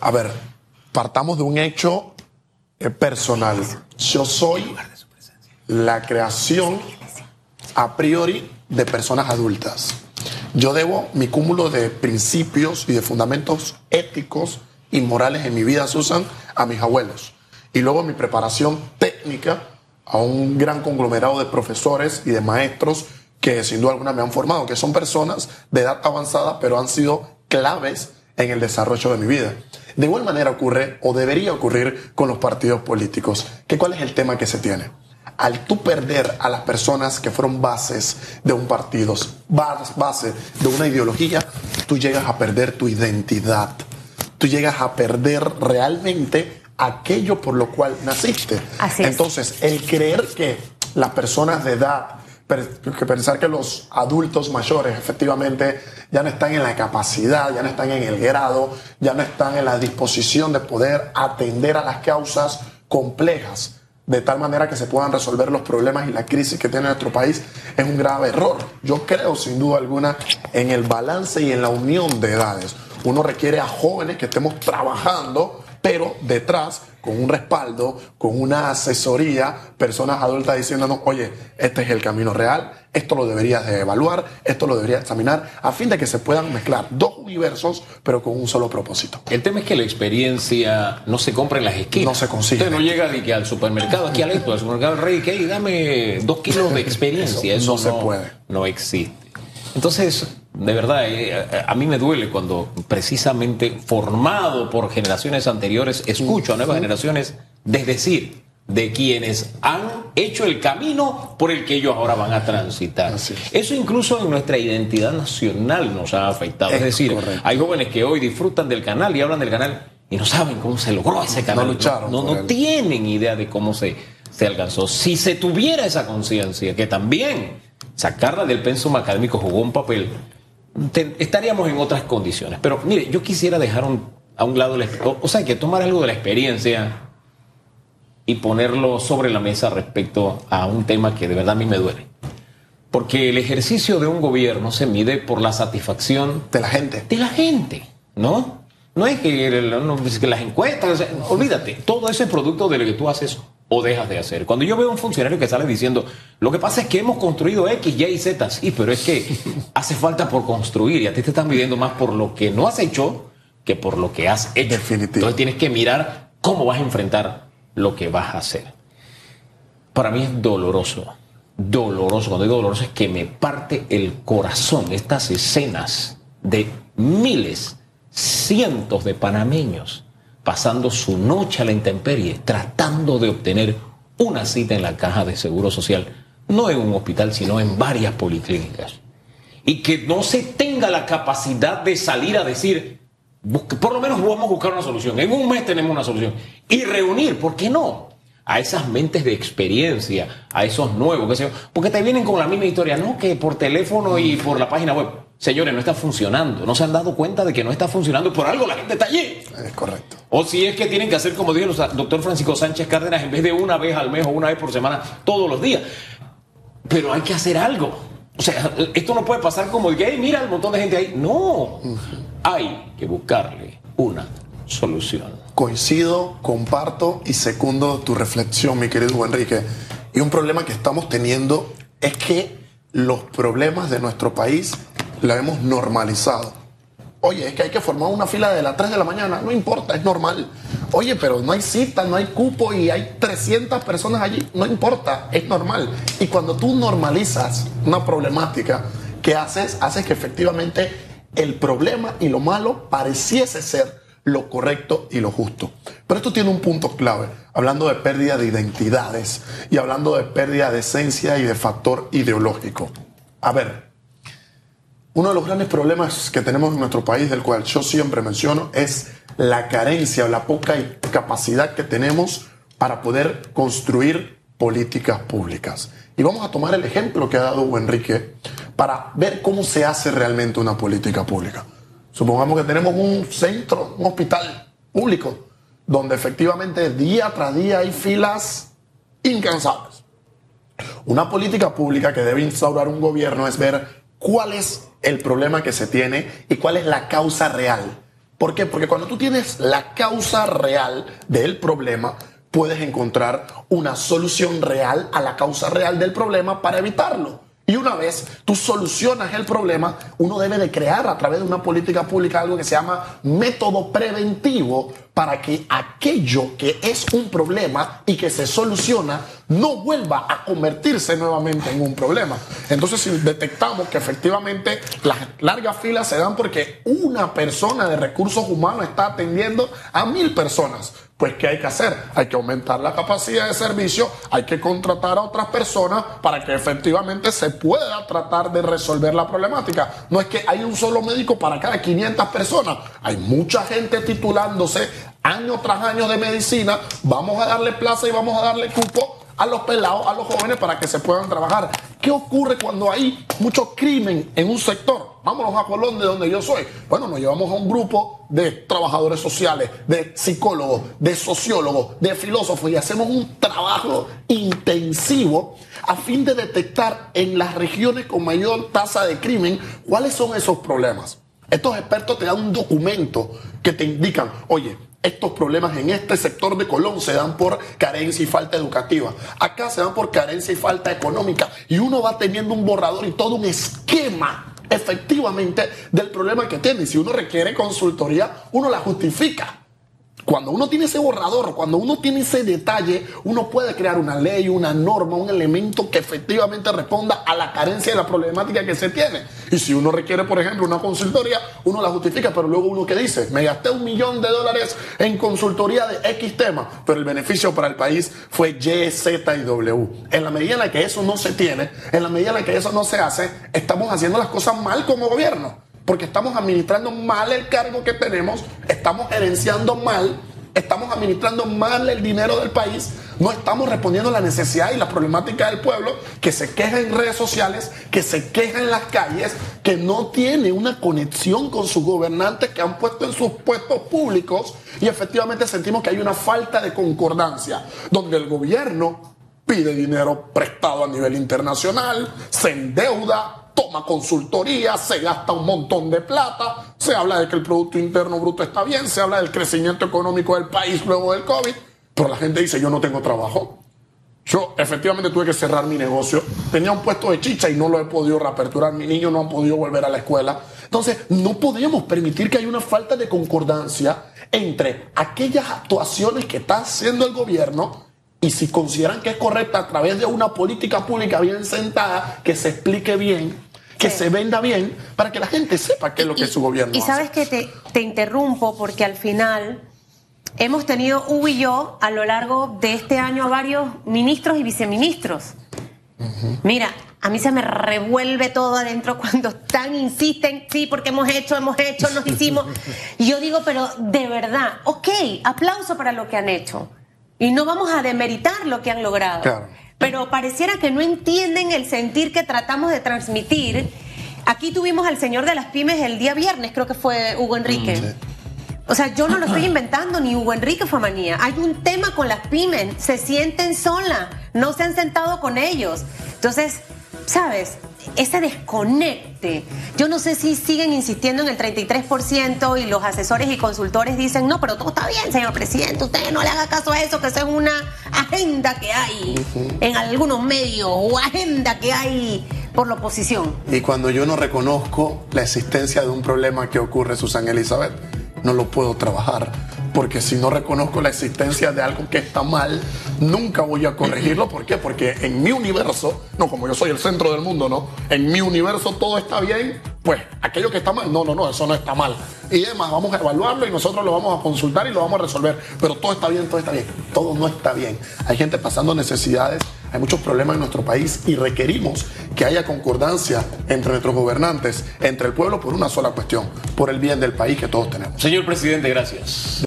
A ver, partamos de un hecho eh, personal. Yo soy la creación a priori de personas adultas. Yo debo mi cúmulo de principios y de fundamentos éticos y morales en mi vida, Susan, a mis abuelos. Y luego mi preparación técnica a un gran conglomerado de profesores y de maestros que sin duda alguna me han formado, que son personas de edad avanzada, pero han sido claves en el desarrollo de mi vida. De igual manera ocurre o debería ocurrir con los partidos políticos. ¿Qué, ¿Cuál es el tema que se tiene? Al tú perder a las personas que fueron bases de un partido, base de una ideología, tú llegas a perder tu identidad. Tú llegas a perder realmente aquello por lo cual naciste. Así. Entonces, el creer que las personas de edad que pensar que los adultos mayores efectivamente ya no están en la capacidad, ya no están en el grado, ya no están en la disposición de poder atender a las causas complejas de tal manera que se puedan resolver los problemas y la crisis que tiene nuestro país es un grave error. Yo creo sin duda alguna en el balance y en la unión de edades. Uno requiere a jóvenes que estemos trabajando pero detrás, con un respaldo, con una asesoría, personas adultas diciéndonos, oye, este es el camino real, esto lo deberías de evaluar, esto lo deberías examinar, a fin de que se puedan mezclar dos universos, pero con un solo propósito. El tema es que la experiencia no se compra en las esquinas. No se consigue. Usted no llega ni que al supermercado, aquí al esto, al supermercado Rey, que dame dos kilos de experiencia. Eso, no se puede. No existe. Entonces, de verdad, eh, a mí me duele cuando precisamente formado por generaciones anteriores, escucho a nuevas generaciones desdecir de quienes han hecho el camino por el que ellos ahora van a transitar. Eso incluso en nuestra identidad nacional nos ha afectado. Es, decir, hay jóvenes que hoy disfrutan del canal y hablan del canal y no saben cómo se logró ese canal. No lucharon. No, no tienen idea de cómo se, se alcanzó. Si se tuviera esa conciencia, que también sacarla del pensum académico jugó un papel, estaríamos en otras condiciones. Pero mire, yo quisiera dejar a un lado, o, sea, que tomar algo de la experiencia y ponerlo sobre la mesa respecto a un tema que de verdad a mí me duele. Porque el ejercicio de un gobierno se mide por la satisfacción de la gente. De la gente, ¿no? No es que, que las encuestas, olvídate, todo ese producto de lo que tú haces o dejas de hacer. Cuando yo veo a un funcionario que sale diciendo, lo que pasa es que hemos construido X, Y y Z, sí, pero es que hace falta por construir y a ti te están midiendo más por lo que no has hecho que por lo que has hecho. Definitivo. Entonces tienes que mirar cómo vas a enfrentar lo que vas a hacer. Para mí es doloroso, doloroso, cuando digo doloroso es que me parte el corazón estas escenas de miles, cientos de panameños pasando su noche a la intemperie, tratando de obtener una cita en la caja de seguro social, no en un hospital, sino en varias policlínicas. Y que no se tenga la capacidad de salir a decir, por lo menos vamos a buscar una solución, en un mes tenemos una solución, y reunir, ¿por qué no? A esas mentes de experiencia, a esos nuevos, qué porque te vienen con la misma historia, no que por teléfono y por la página web. Señores, no está funcionando. No se han dado cuenta de que no está funcionando. Por algo la gente está allí. Es correcto. O si es que tienen que hacer, como dijo el doctor Francisco Sánchez Cárdenas, en vez de una vez al mes o una vez por semana, todos los días. Pero hay que hacer algo. O sea, esto no puede pasar como de que, mira el montón de gente ahí. No. Hay que buscarle una solución. Coincido, comparto y secundo tu reflexión, mi querido Enrique. Y un problema que estamos teniendo es que los problemas de nuestro país la hemos normalizado. Oye, es que hay que formar una fila de las 3 de la mañana, no importa, es normal. Oye, pero no hay cita, no hay cupo y hay 300 personas allí, no importa, es normal. Y cuando tú normalizas una problemática, ¿qué haces? Haces que efectivamente el problema y lo malo pareciese ser lo correcto y lo justo. Pero esto tiene un punto clave, hablando de pérdida de identidades y hablando de pérdida de esencia y de factor ideológico. A ver, uno de los grandes problemas que tenemos en nuestro país, del cual yo siempre menciono, es la carencia o la poca capacidad que tenemos para poder construir políticas públicas. Y vamos a tomar el ejemplo que ha dado Enrique para ver cómo se hace realmente una política pública. Supongamos que tenemos un centro, un hospital público, donde efectivamente día tras día hay filas incansables. Una política pública que debe instaurar un gobierno es ver cuál es el problema que se tiene y cuál es la causa real. ¿Por qué? Porque cuando tú tienes la causa real del problema, puedes encontrar una solución real a la causa real del problema para evitarlo. Y una vez tú solucionas el problema, uno debe de crear a través de una política pública algo que se llama método preventivo para que aquello que es un problema y que se soluciona no vuelva a convertirse nuevamente en un problema. Entonces, si detectamos que efectivamente las largas filas se dan porque una persona de recursos humanos está atendiendo a mil personas, pues ¿qué hay que hacer? Hay que aumentar la capacidad de servicio, hay que contratar a otras personas para que efectivamente se pueda tratar de resolver la problemática. No es que hay un solo médico para cada 500 personas, hay mucha gente titulándose año tras año de medicina, vamos a darle plaza y vamos a darle cupo a los pelados, a los jóvenes para que se puedan trabajar. ¿Qué ocurre cuando hay mucho crimen en un sector? Vámonos a Colón, de donde yo soy. Bueno, nos llevamos a un grupo de trabajadores sociales, de psicólogos, de sociólogos, de filósofos y hacemos un trabajo intensivo a fin de detectar en las regiones con mayor tasa de crimen cuáles son esos problemas. Estos expertos te dan un documento que te indican, oye, estos problemas en este sector de Colón se dan por carencia y falta educativa. Acá se dan por carencia y falta económica. Y uno va teniendo un borrador y todo un esquema efectivamente del problema que tiene. Y si uno requiere consultoría, uno la justifica. Cuando uno tiene ese borrador, cuando uno tiene ese detalle, uno puede crear una ley, una norma, un elemento que efectivamente responda a la carencia de la problemática que se tiene. Y si uno requiere, por ejemplo, una consultoría, uno la justifica, pero luego uno que dice, me gasté un millón de dólares en consultoría de X tema, pero el beneficio para el país fue Y, Z y W. En la medida en la que eso no se tiene, en la medida en la que eso no se hace, estamos haciendo las cosas mal como gobierno porque estamos administrando mal el cargo que tenemos, estamos gerenciando mal, estamos administrando mal el dinero del país, no estamos respondiendo a la necesidad y la problemática del pueblo que se queja en redes sociales, que se queja en las calles, que no tiene una conexión con sus gobernantes que han puesto en sus puestos públicos y efectivamente sentimos que hay una falta de concordancia, donde el gobierno pide dinero prestado a nivel internacional, se endeuda, toma consultoría, se gasta un montón de plata, se habla de que el Producto Interno Bruto está bien, se habla del crecimiento económico del país luego del COVID, pero la gente dice yo no tengo trabajo. Yo efectivamente tuve que cerrar mi negocio, tenía un puesto de chicha y no lo he podido reaperturar, mis niños no han podido volver a la escuela. Entonces, no podemos permitir que haya una falta de concordancia entre aquellas actuaciones que está haciendo el gobierno y si consideran que es correcta a través de una política pública bien sentada, que se explique bien, que se venda bien, para que la gente sepa qué es lo que es su gobierno. Y sabes que te, te interrumpo porque al final hemos tenido Hugo y yo a lo largo de este año a varios ministros y viceministros. Mira, a mí se me revuelve todo adentro cuando tan insisten, sí, porque hemos hecho, hemos hecho, nos hicimos. Y yo digo, pero de verdad, ok, aplauso para lo que han hecho. Y no vamos a demeritar lo que han logrado. Claro. Pero pareciera que no entienden el sentir que tratamos de transmitir. Aquí tuvimos al señor de las pymes el día viernes, creo que fue Hugo Enrique. Mm, sí. O sea, yo no lo estoy inventando, ni Hugo Enrique fue manía. Hay un tema con las pymes, se sienten sola, no se han sentado con ellos. Entonces, ¿sabes? Ese desconecte. Yo no sé si siguen insistiendo en el 33% y los asesores y consultores dicen, no, pero todo está bien, señor presidente, usted no le haga caso a eso, que eso es una agenda que hay en algunos medios o agenda que hay por la oposición. Y cuando yo no reconozco la existencia de un problema que ocurre, Susana Elizabeth, no lo puedo trabajar. Porque si no reconozco la existencia de algo que está mal, nunca voy a corregirlo. ¿Por qué? Porque en mi universo, no como yo soy el centro del mundo, ¿no? En mi universo todo está bien, pues aquello que está mal, no, no, no, eso no está mal. Y además vamos a evaluarlo y nosotros lo vamos a consultar y lo vamos a resolver. Pero todo está bien, todo está bien. Todo no está bien. Hay gente pasando necesidades, hay muchos problemas en nuestro país y requerimos que haya concordancia entre nuestros gobernantes, entre el pueblo por una sola cuestión, por el bien del país que todos tenemos. Señor presidente, gracias.